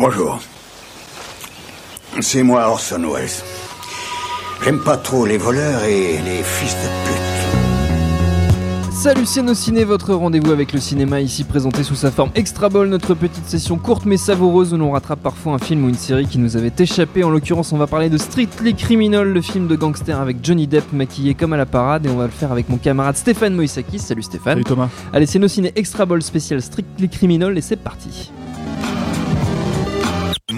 Bonjour. C'est moi Orson Welles. J'aime pas trop les voleurs et les fils de pute. Salut c'est Ciné, votre rendez-vous avec le cinéma ici présenté sous sa forme Extra Ball, notre petite session courte mais savoureuse où l'on rattrape parfois un film ou une série qui nous avait échappé. En l'occurrence, on va parler de Strictly Criminal, le film de gangster avec Johnny Depp maquillé comme à la parade et on va le faire avec mon camarade Stéphane Moïsakis. Salut Stéphane. Salut Thomas. Allez, c'est Ciné Extra Ball spécial Strictly Criminal et c'est parti.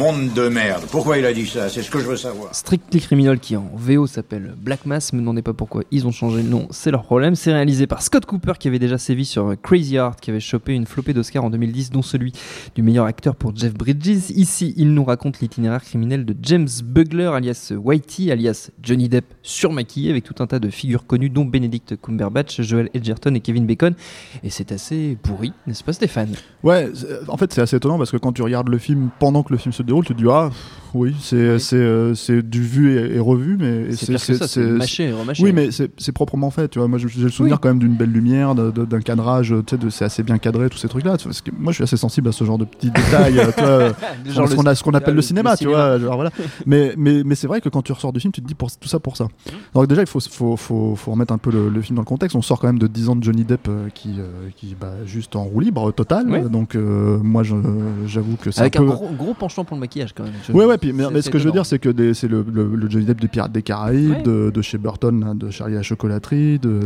Monde de merde. Pourquoi il a dit ça? C'est ce que je veux savoir. Strictly Criminal qui en VO s'appelle Black Mass, me demandez pas pourquoi ils ont changé le nom, c'est leur problème. C'est réalisé par Scott Cooper qui avait déjà sévi sur Crazy Heart, qui avait chopé une flopée d'Oscar en 2010, dont celui du meilleur acteur pour Jeff Bridges. Ici, il nous raconte l'itinéraire criminel de James Bugler, alias Whitey, alias Johnny Depp surmaquillé, avec tout un tas de figures connues, dont Benedict Cumberbatch, Joel Edgerton et Kevin Bacon. Et c'est assez pourri, n'est-ce pas Stéphane? Ouais, en fait c'est assez étonnant parce que quand tu regardes le film pendant que le film se tu te dis ah oui, c'est c'est euh, c'est du vu et, revu, mais c'est mâché et remâché. Oui, mais c'est proprement fait. Tu vois, moi j'ai le souvenir quand même d'une belle lumière, d'un cadrage, tu sais, c'est assez bien cadré tous ces trucs là. Parce que moi je suis assez sensible à ce genre de petits détails, vois, ce qu'on a ce qu'on appelle le cinéma, tu vois. Genre, voilà. Mais mais mais c'est vrai que quand tu ressors du film, tu te dis pour tout ça pour ça. Mmh. Donc déjà il faut faut faut, faut remettre un peu le, film dans le contexte. On sort quand même de 10 ans de Johnny Depp euh, qui euh, qui bah, juste en roue libre total. Donc moi j'avoue que c'est avec un, gros, gros penchant pour le maquillage quand même. Ouais ouais mais, ce que je veux dire, c'est que c'est le, le, Johnny Depp des Pirates des Caraïbes, de, chez Burton, de Charlie la chocolaterie, de,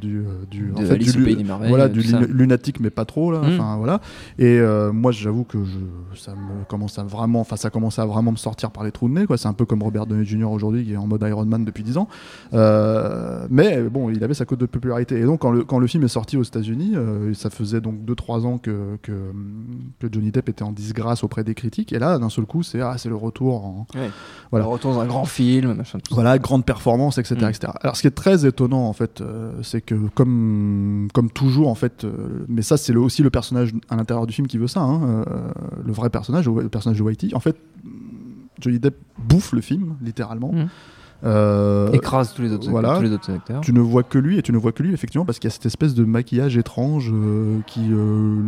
du, euh, du, en fait, du, voilà, du lunatique, mais pas trop là. Enfin voilà. Et euh, moi, j'avoue que je, ça me commence à vraiment, enfin ça commence à vraiment me sortir par les trous de nez. Quoi. C'est un peu comme Robert Downey Jr. aujourd'hui, qui est en mode Iron Man depuis 10 ans. Euh, mais bon, il avait sa cote de popularité. Et donc quand le, quand le film est sorti aux États-Unis, ça faisait donc 2-3 ans que, que, que Johnny Depp était en disgrâce auprès des critiques. Et là, d'un seul coup, c'est ah, c'est le retour voilà. On retourne dans un grand film, Voilà, grande performance, etc., mm. etc. Alors, ce qui est très étonnant, en fait, euh, c'est que comme, comme toujours, en fait, euh, mais ça, c'est aussi le personnage à l'intérieur du film qui veut ça, hein, euh, le vrai personnage, le personnage de Whitey. En fait, Johnny Depp bouffe le film, littéralement. Mm. Euh, Écrase tous les, autres, tous les autres acteurs. Tu ne vois que lui, et tu ne vois que lui, effectivement, parce qu'il y a cette espèce de maquillage étrange euh, qui euh,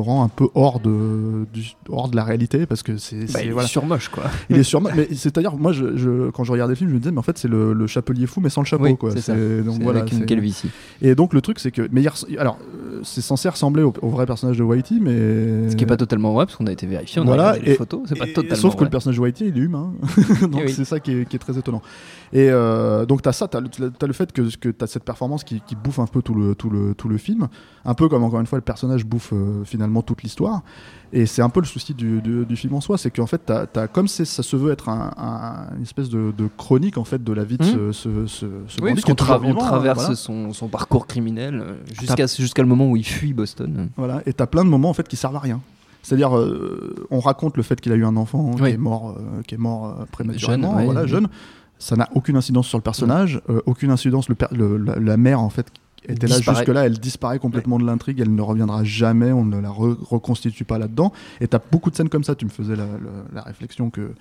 le rend un peu hors de, du, hors de la réalité, parce que c'est. Bah, il est surmoche, quoi. Il est surmoche, mais c'est-à-dire, moi, je, quand je regardais le film, je me disais, mais en fait, c'est le, chapelier fou, mais sans le chapeau, quoi. C'est ça. Donc, voilà, avec une calvitie. Et donc, le truc, c'est que. Mais alors, c'est censé ressembler au, vrai personnage de Whitey, mais. Ce qui n'est pas totalement vrai, parce qu'on a été vérifié, on a regardé les photos, c'est pas totalement Sauf que le personnage de Whitey, il est humain. donc, c'est ça qui est, qui est très étonnant. Et euh, donc, tu as ça, tu as, le fait que, que tu as cette performance qui, qui, bouffe un peu tout le, tout, le, tout le film. Un peu comme, encore une fois, le personnage bouffe euh, finalement toute l'histoire. Et c'est un peu le souci du, du, film en soi, c'est qu'en fait, as, as, comme ça se veut être un, une espèce de, de, chronique en fait de la vie de mmh. ce, ce, ce, oui, qu'on on traverse son, son, parcours criminel euh, jusqu'à jusqu'à le moment où il fuit Boston. Voilà, et tu as plein de moments en fait qui servent à rien. C'est-à-dire, on raconte le fait qu'il a eu un enfant qui est mort, qui est mort prématurément, jeune, voilà, jeune ça n'a aucune incidence sur le personnage, euh, aucune incidence le, la, mère en fait était là jusque-là, elle disparaît complètement de l'intrigue, elle ne reviendra jamais, on ne la reconstitue pas là-dedans. Et t'as beaucoup de scènes comme ça, tu me faisais la, réflexion que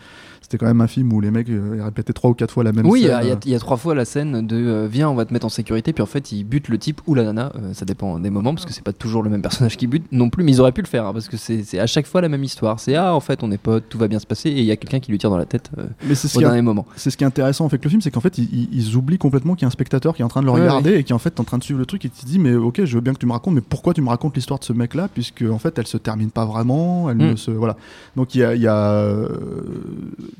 c'était quand même un film où les mecs euh, répétaient trois ou quatre fois la même oui, scène. Oui, il y, a trois fois la scène de euh, viens, on va te mettre en sécurité, puis en fait ils butent le type ou la nana, euh, ça dépend des moments, parce que c'est pas toujours le même personnage qui bute non plus, mais ils auraient pu le faire, hein, parce que c'est à chaque fois la même histoire. C'est ah, en fait on est potes, tout va bien se passer, et il y a quelqu'un qui lui tire dans la tête mais au dernier moment. C'est ce qui est intéressant avec le film, c'est qu'en fait ils, oublient complètement qu'il y a un spectateur qui est en train de le regarder et qui en fait est en train de suivre le truc et qui dit mais ok, je veux bien que tu me racontes, mais pourquoi tu me racontes l'histoire de ce mec-là, puisque en fait, elle se termine pas vraiment, elle ne mm. se, voilà. Donc il y a, y a euh,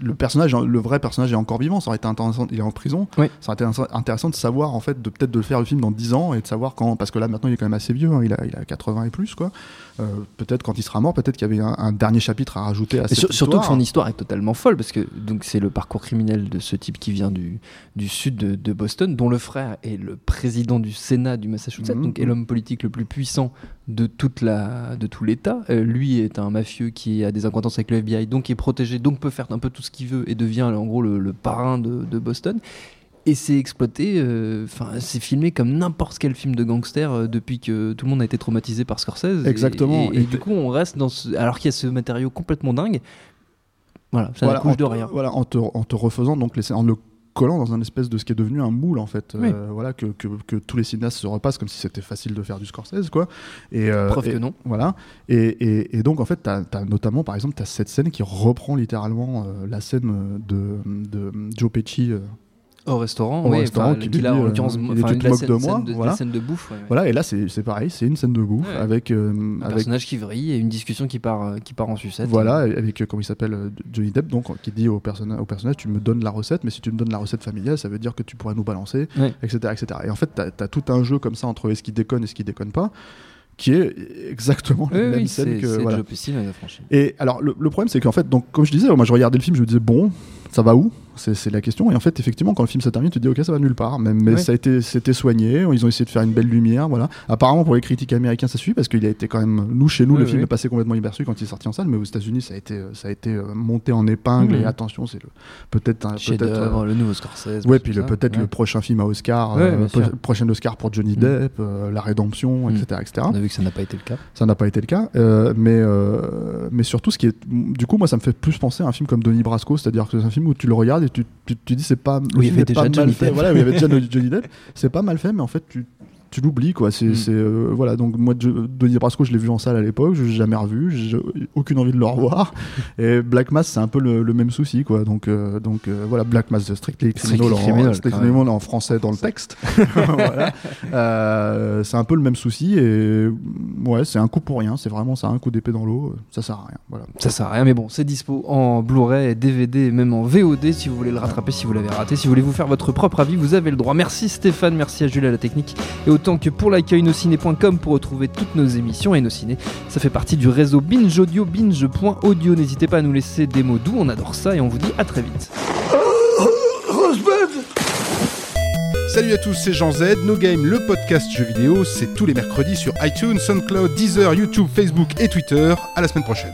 le personnage, le vrai personnage est encore vivant. Ça aurait été intéressant, il est en prison. Ça aurait été intéressant de savoir en fait, de peut-être de faire le film dans 10 ans et de savoir quand, parce que là maintenant il est quand même assez vieux, hein, il, a, il a 80 et plus quoi. Euh, peut-être quand il sera mort, peut-être qu'il y avait un, dernier chapitre à rajouter à cette histoire. Surtout que son histoire est totalement folle parce que donc c'est le parcours criminel de ce type qui vient du, du sud de, de Boston, dont le frère est le président du Sénat Sénat du Massachusetts, Mhm. donc est l'homme politique le plus puissant de toute la de tout l'État. Euh, lui est un mafieux qui a des acquaintances avec le FBI, donc est protégé, donc peut faire un peu tout ce qu'il veut et devient en gros le, le parrain de, de Boston. Et c'est exploité, euh, enfin c'est filmé comme n'importe quel film de gangster euh, depuis que tout le monde a été traumatisé par Scorsese. Exactement. Et, et Et du coup on reste dans ce, alors qu'il y a ce matériau complètement dingue. Voilà, ça voilà, n'accouche en de te- rien. Voilà, en te, en te refaisant donc les en le collant dans un espèce de ce qui est devenu un moule en fait, Oui. Euh, voilà que, que, que tous les cinéastes se repassent comme si c'était facile de faire du Scorsese quoi. Et euh, Preuve et- que non. Voilà. Et, et, et donc en fait, t'as as notamment par exemple t'as cette scène qui reprend littéralement euh, la scène de, de Joe Pesci. Au restaurant, Au oui, restaurant, enfin, qui lui en l'occurrence, enfin, tu la scène, de moi, scène de, voilà. la scène de bouffe. ouais, ouais. Voilà. Et là c'est pareil, c'est une scène de bouffe Ouais. avec euh, Un avec personnage qui vrille et une discussion qui part, euh, qui part en sucette. Voilà, avec euh, comment il s'appelle euh, Johnny Depp, donc qui dit au, personna- au personnage Tu me donnes la recette, mais si tu me donnes la recette familiale, ça veut dire que tu pourrais nous balancer, etc., etc. Et en fait, t'as as tout un jeu comme ça entre ce qui déconne et ce qui déconne pas, qui est exactement Oui, la même oui, scène que. voilà. Pesci. Et alors, le, le problème, c'est qu'en fait, donc, comme je disais, moi je regardais le film, je me disais Bon, ça va où? C'est la question. Et en fait, effectivement, quand le film se termine, tu te dis ok, ça va nulle part. Mais, ça a été, c'était soigné. Ils ont essayé de faire une belle lumière. Voilà. Apparemment, pour les critiques américains, ça suit parce qu'il a été quand même. Nous, chez nous, le film est passé complètement inaperçu quand il est sorti en salle. Mais aux États-Unis, ça a été, ça a été euh, monté en épingle. Mhm. Et attention, c'est le peut-être un peut-être. Euh, le nouveau Scorsese. Ouais, puis peut-être Ouais. le prochain film à Oscar, Ouais, euh, pro- prochain Oscar pour Johnny Mhm. Depp, euh, La Rédemption, etc., etc. On a vu que ça n'a pas été le cas. Ça n'a pas été le cas, mais mais surtout ce qui est, du coup moi ça me fait plus penser à un film comme Donnie Brasco, c'est-à-dire que c'est un film où tu le regardes et tu tu, tu dis c'est pas, Où il y avait déjà Johnny Depp. voilà, il y avait déjà Johnny Depp, c'est pas mal fait, mais en fait tu tu l'oublies quoi. C'est Mm. euh, voilà donc moi Donnie Brasco je l'ai vu en salle à l'époque, je l'ai jamais revu, j'ai aucune envie de le revoir. et Black Mass c'est un peu le, le même souci quoi. Donc euh, donc euh, voilà Black Mass de Strictly Criminal, en, Strictly en français dans le texte. voilà. Euh, c'est un peu le même souci et ouais c'est un coup pour rien. C'est vraiment ça un coup d'épée dans l'eau. Ça sert à rien. Voilà. Ça sert à rien, mais bon, c'est dispo en Blu-ray, DVD et même en VOD si vous voulez le rattraper, si vous l'avez raté. Si vous voulez vous faire votre propre avis, vous avez le droit. Merci Stéphane, merci à Jules à la technique. Et autant que pour l'accueil nociné.com pour retrouver toutes nos émissions. Et Nociné, ça fait partie du réseau Binge Audio, binge.audio. N'hésitez pas à nous laisser des mots doux, on adore ça et on vous dit à très vite. Salut à tous, c'est Jean Z. No Game, le podcast jeux vidéo, c'est tous les mercredis sur iTunes, SoundCloud, Deezer, YouTube, Facebook et Twitter. À la semaine prochaine.